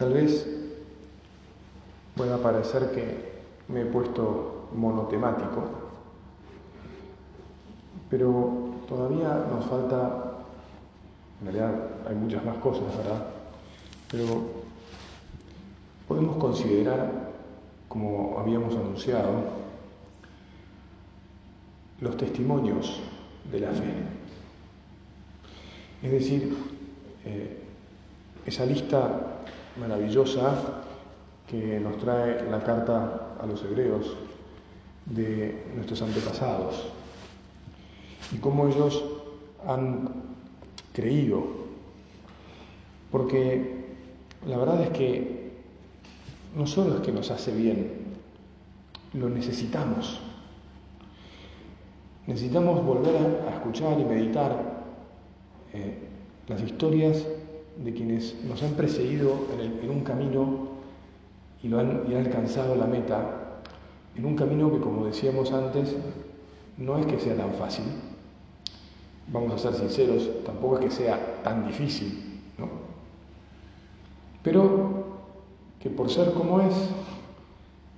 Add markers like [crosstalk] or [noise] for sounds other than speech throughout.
Tal vez pueda parecer que me he puesto monotemático, pero todavía nos falta, en realidad hay muchas más cosas, ¿verdad? Pero podemos considerar, como habíamos anunciado, los testimonios de la fe. Es decir, eh, esa lista maravillosa que nos trae la carta a los hebreos de nuestros antepasados y cómo ellos han creído. Porque la verdad es que no solo es que nos hace bien, lo necesitamos. Necesitamos volver a, escuchar y meditar eh, las historias de quienes nos han precedido en, un camino y, han alcanzado la meta, en un camino que, como decíamos antes, no es que sea tan fácil. Vamos a ser sinceros, tampoco es que sea tan difícil, ¿no? Pero que por ser como es,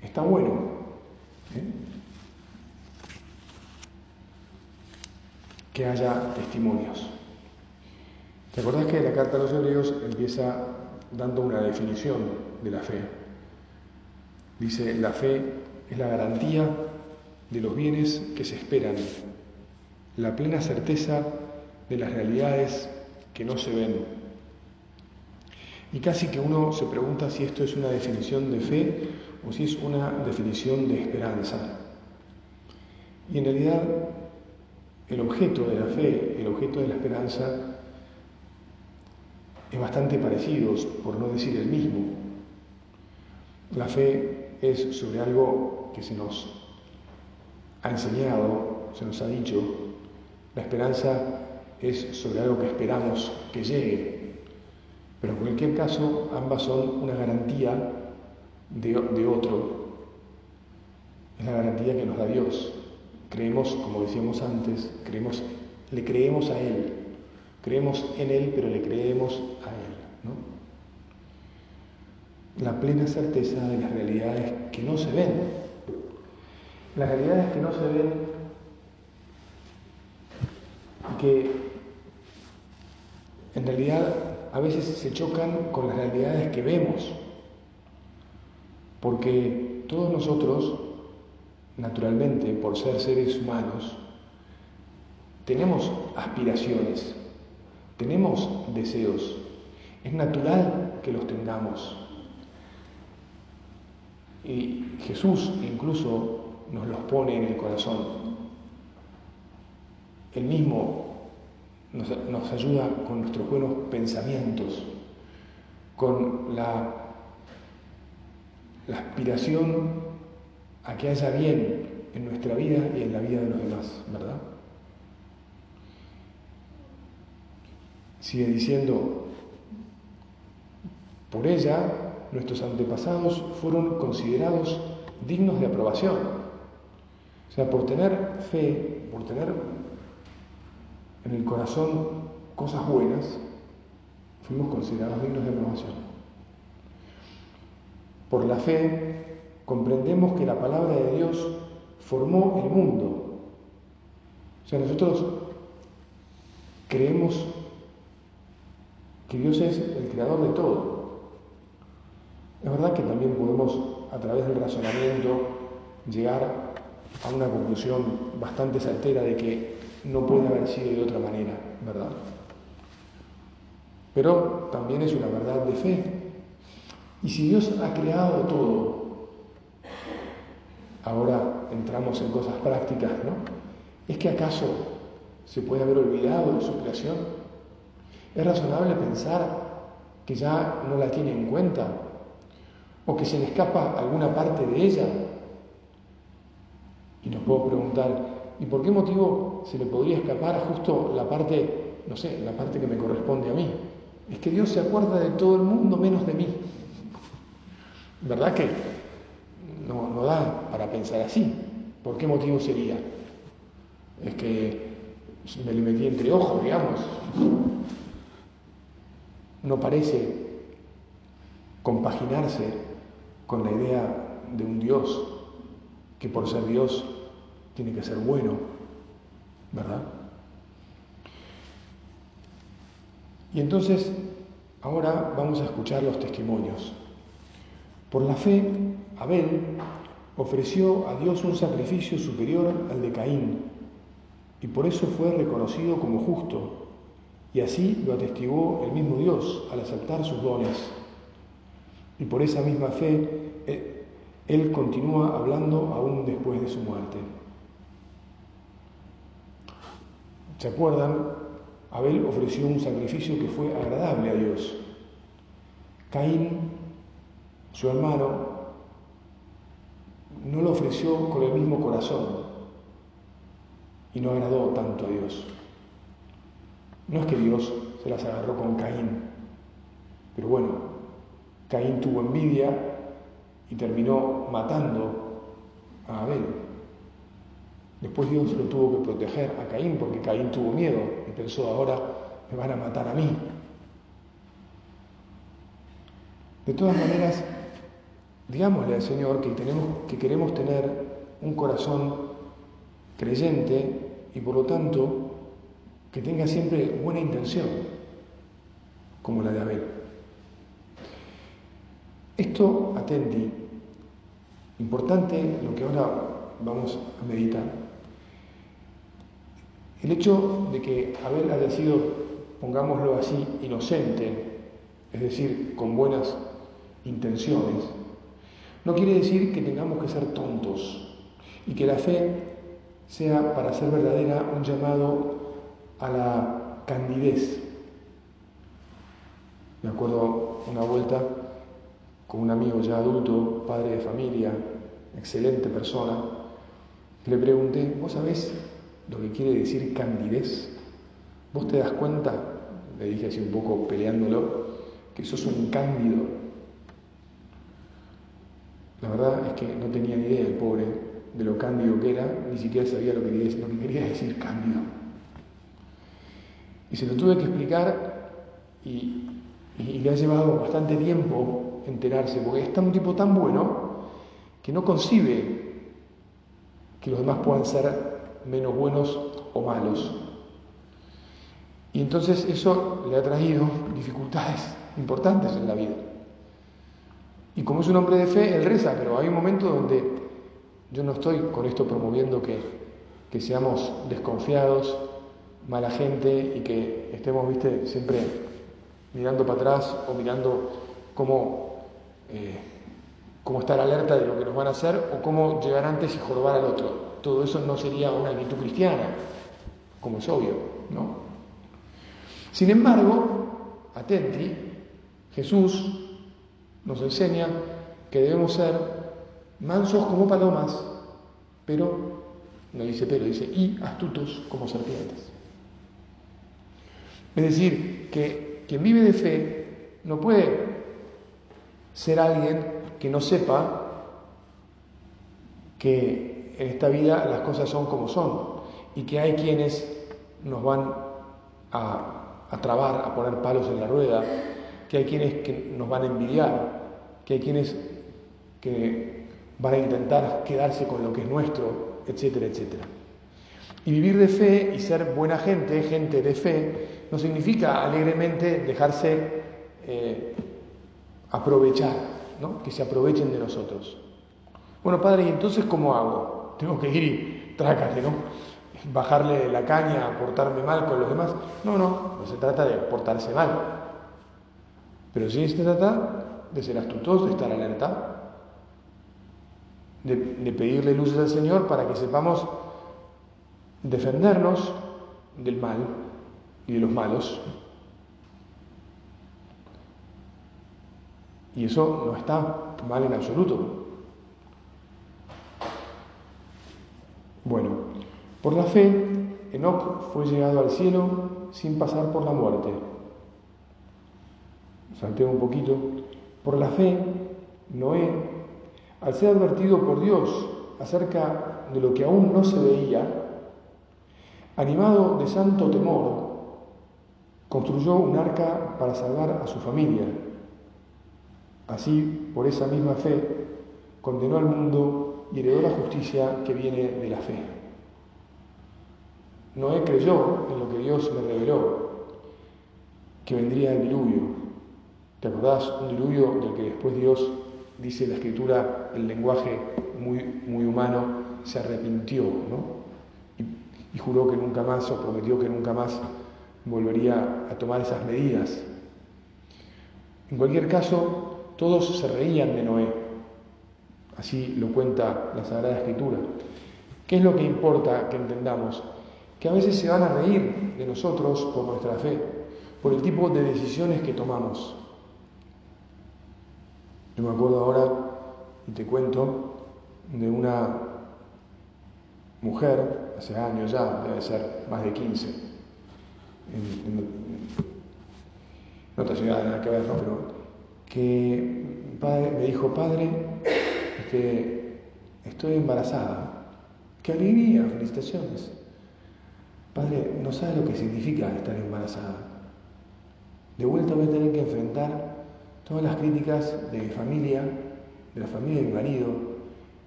está bueno. ¿eh? Que haya testimonios. ¿Te acordás que la carta a los hebreos empieza dando una definición de la fe? Dice, la fe es la garantía de los bienes que se esperan, la plena certeza de las realidades que no se ven. Y casi que uno se pregunta si esto es una definición de fe o si es una definición de esperanza. Y en realidad el objeto de la fe, el objeto de la esperanza, es bastante parecido, por no decir el mismo. La fe es sobre algo que se nos ha enseñado, se nos ha dicho. La esperanza es sobre algo que esperamos que llegue. Pero en cualquier caso, ambas son una garantía de, de otro. Es la garantía que nos da Dios. Creemos, como decíamos antes, creemos, le creemos a Él. Creemos en Él, pero le creemos a Él. ¿no? La plena certeza de las realidades que no se ven. Las realidades que no se ven que en realidad a veces se chocan con las realidades que vemos. Porque todos nosotros, naturalmente, por ser seres humanos, tenemos aspiraciones, tenemos deseos, es natural que los tengamos. Y Jesús incluso nos los pone en el corazón. Él mismo nos, ayuda con nuestros buenos pensamientos, con la, la aspiración a que haya bien en nuestra vida y en la vida de los demás, ¿verdad? Sigue diciendo, por ella nuestros antepasados fueron considerados dignos de aprobación. O sea, por tener fe, por tener en el corazón cosas buenas, fuimos considerados dignos de aprobación. Por la fe comprendemos que la palabra de Dios formó el mundo. O sea, nosotros creemos que Dios es el creador de todo. Es verdad que también podemos, a través del razonamiento, llegar a una conclusión bastante certera de que no puede haber sido de otra manera, ¿verdad? Pero también es una verdad de fe. Y si Dios ha creado todo, ahora entramos en cosas prácticas, ¿no? ¿Es que acaso se puede haber olvidado de su creación? Es razonable pensar que ya no la tiene en cuenta o que se le escapa alguna parte de ella. Y nos puedo preguntar, ¿y por qué motivo se le podría escapar justo la parte, no sé, la parte que me corresponde a mí? Es que Dios se acuerda de todo el mundo menos de mí. ¿Verdad que no, no da para pensar así? ¿Por qué motivo sería? Es que me le metí entre ojos, digamos. No parece compaginarse con la idea de un Dios que por ser Dios tiene que ser bueno, ¿verdad? Y entonces, ahora vamos a escuchar los testimonios. Por la fe, Abel ofreció a Dios un sacrificio superior al de Caín, y por eso fue reconocido como justo, y así lo atestiguó el mismo Dios al aceptar sus dones. Y por esa misma fe, eh, Él continúa hablando aún después de su muerte. ¿Se acuerdan? Abel ofreció un sacrificio que fue agradable a Dios. Caín, su hermano, no lo ofreció con el mismo corazón y no agradó tanto a Dios. No es que Dios se las agarró con Caín, pero bueno, Caín tuvo envidia y terminó matando a Abel. Después Dios lo tuvo que proteger a Caín porque Caín tuvo miedo y pensó, ahora me van a matar a mí. De todas maneras, digámosle al Señor que, tenemos, que queremos tener un corazón creyente y por lo tanto que tenga siempre buena intención, como la de Abel. Esto, atenti, importante lo que ahora vamos a meditar. El hecho de que Abel haya sido, pongámoslo así, inocente, es decir, con buenas intenciones, no quiere decir que tengamos que ser tontos y que la fe sea, para ser verdadera, un llamado a la candidez. Me acuerdo una vuelta con un amigo ya adulto, padre de familia, excelente persona, le pregunté, ¿vos sabés lo que quiere decir candidez. ¿Vos te das cuenta, le dije así un poco peleándolo, que sos un cándido? La verdad es que no tenía ni idea el pobre de lo cándido que era, ni siquiera sabía lo que quería, lo que quería decir cándido. Y se lo tuve que explicar y, y le ha llevado bastante tiempo enterarse, porque es un tipo tan bueno que no concibe que los demás puedan ser menos buenos o malos. Y entonces eso le ha traído dificultades importantes en la vida. Y como es un hombre de fe, él reza, pero hay un momento donde yo no estoy con esto promoviendo que, que seamos desconfiados, mala gente y que estemos, viste, siempre mirando para atrás o mirando cómo, eh, cómo estar alerta de lo que nos van a hacer o cómo llegar antes y jorobar al otro todo eso no sería una actitud cristiana, como es obvio, ¿no? Sin embargo, atenti, Jesús nos enseña que debemos ser mansos como palomas, pero, no dice pero, dice y astutos como serpientes. Es decir, que quien vive de fe no puede ser alguien que no sepa que en esta vida las cosas son como son y que hay quienes nos van a, a trabar, a poner palos en la rueda, que hay quienes que nos van a envidiar, que hay quienes que van a intentar quedarse con lo que es nuestro, etcétera, etcétera. Y vivir de fe y ser buena gente, gente de fe, no significa alegremente dejarse eh, aprovechar, ¿no? que se aprovechen de nosotros. Bueno, Padre, ¿y entonces cómo hago? tengo que ir y trácate, ¿no? Bajarle la caña, portarme mal con los demás. No, no, no se trata de portarse mal. Pero sí se trata de ser astutos, de estar alerta, de, de pedirle luces al Señor para que sepamos defendernos del mal y de los malos. Y eso no está mal en absoluto. Bueno, por la fe, Enoch fue llegado al cielo sin pasar por la muerte. Salteo un poquito. Por la fe, Noé, al ser advertido por Dios acerca de lo que aún no se veía, animado de santo temor, construyó un arca para salvar a su familia. Así, por esa misma fe, condenó al mundo y heredó la justicia que viene de la fe. Noé creyó en lo que Dios le reveló, que vendría el diluvio. ¿Te acordás? Un diluvio del que después Dios, dice la escritura, el lenguaje muy, muy humano, se arrepintió, ¿no? Y, y juró que nunca más, o prometió que nunca más volvería a tomar esas medidas. En cualquier caso, todos se reían de Noé. Así lo cuenta la Sagrada Escritura. ¿Qué es lo que importa que entendamos? Que a veces se van a reír de nosotros por nuestra fe, por el tipo de decisiones que tomamos. Yo me acuerdo ahora, y te cuento, de una mujer, hace años ya, debe ser más de 15, en, en, en otra ciudad, nada que ver, ¿no? pero que me dijo, padre, este, estoy embarazada. ¡Qué alegría! Felicitaciones. Padre, no sabe lo que significa estar embarazada. De vuelta voy a tener que enfrentar todas las críticas de mi familia, de la familia de mi marido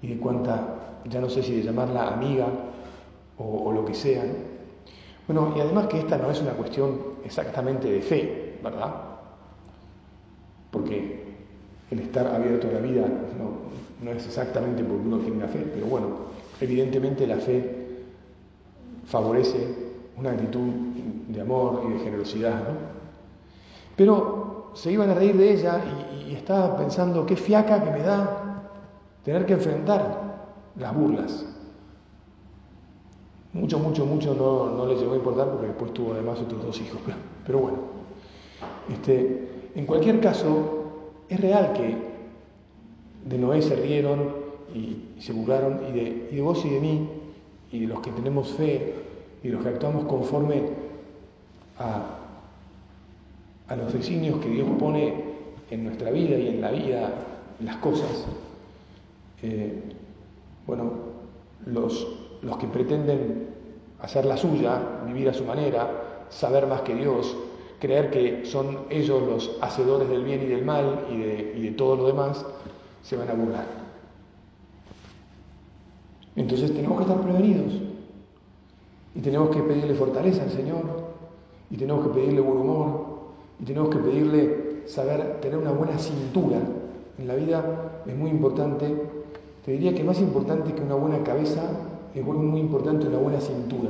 y de cuanta, ya no sé si de llamarla amiga o, o lo que sea. Bueno, y además que esta no es una cuestión exactamente de fe, ¿verdad? Estar abierto a la vida no, no es exactamente porque uno tiene una fe, pero bueno, evidentemente la fe favorece una actitud de amor y de generosidad, ¿no? Pero se iban a reír de ella y, y, estaba pensando qué fiaca que me da tener que enfrentar las burlas. Mucho, mucho, mucho no, no le llegó a importar porque después tuvo además otros dos hijos, pero, [laughs] pero bueno. Este, en cualquier caso, es real que de Noé se rieron y, se burlaron y de, y de vos y de mí y de los que tenemos fe y de los que actuamos conforme a, a los designios que Dios pone en nuestra vida y en la vida, en las cosas. Eh, bueno, los, los que pretenden hacer la suya, vivir a su manera, saber más que Dios, creer que son ellos los hacedores del bien y del mal y de, todo lo demás, se van a burlar. Entonces tenemos que estar prevenidos y tenemos que pedirle fortaleza al Señor y tenemos que pedirle buen humor y tenemos que pedirle saber tener una buena cintura. En la vida es muy importante, te diría que más importante que una buena cabeza es muy importante una buena cintura.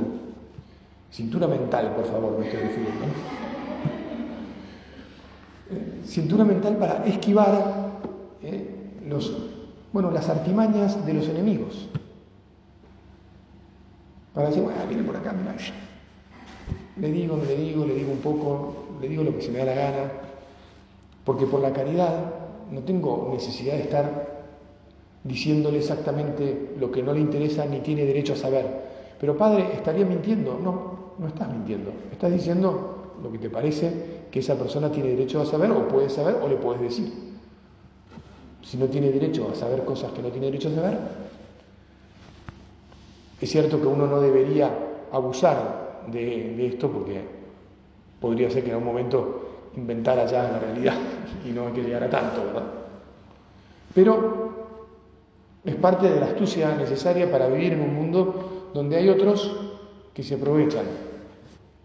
Cintura mental, por favor, me estoy refiriendo. Cintura mental para esquivar eh, los, bueno, las artimañas de los enemigos. Para decir, bueno, viene por acá, mira. Le digo, le digo, le digo un poco, le digo lo que se me da la gana, porque por la caridad no tengo necesidad de estar diciéndole exactamente lo que no le interesa ni tiene derecho a saber. Pero padre, ¿estaría mintiendo? No, no estás mintiendo. Estás diciendo lo que te parece que esa persona tiene derecho a saber o puede saber o le puedes decir. Si no tiene derecho a saber cosas que no tiene derecho a saber, es cierto que uno no debería abusar de, esto porque podría ser que en un momento inventara ya la realidad [laughs] y no hay que llegar a tanto, ¿verdad? Pero es parte de la astucia necesaria para vivir en un mundo donde hay otros que se aprovechan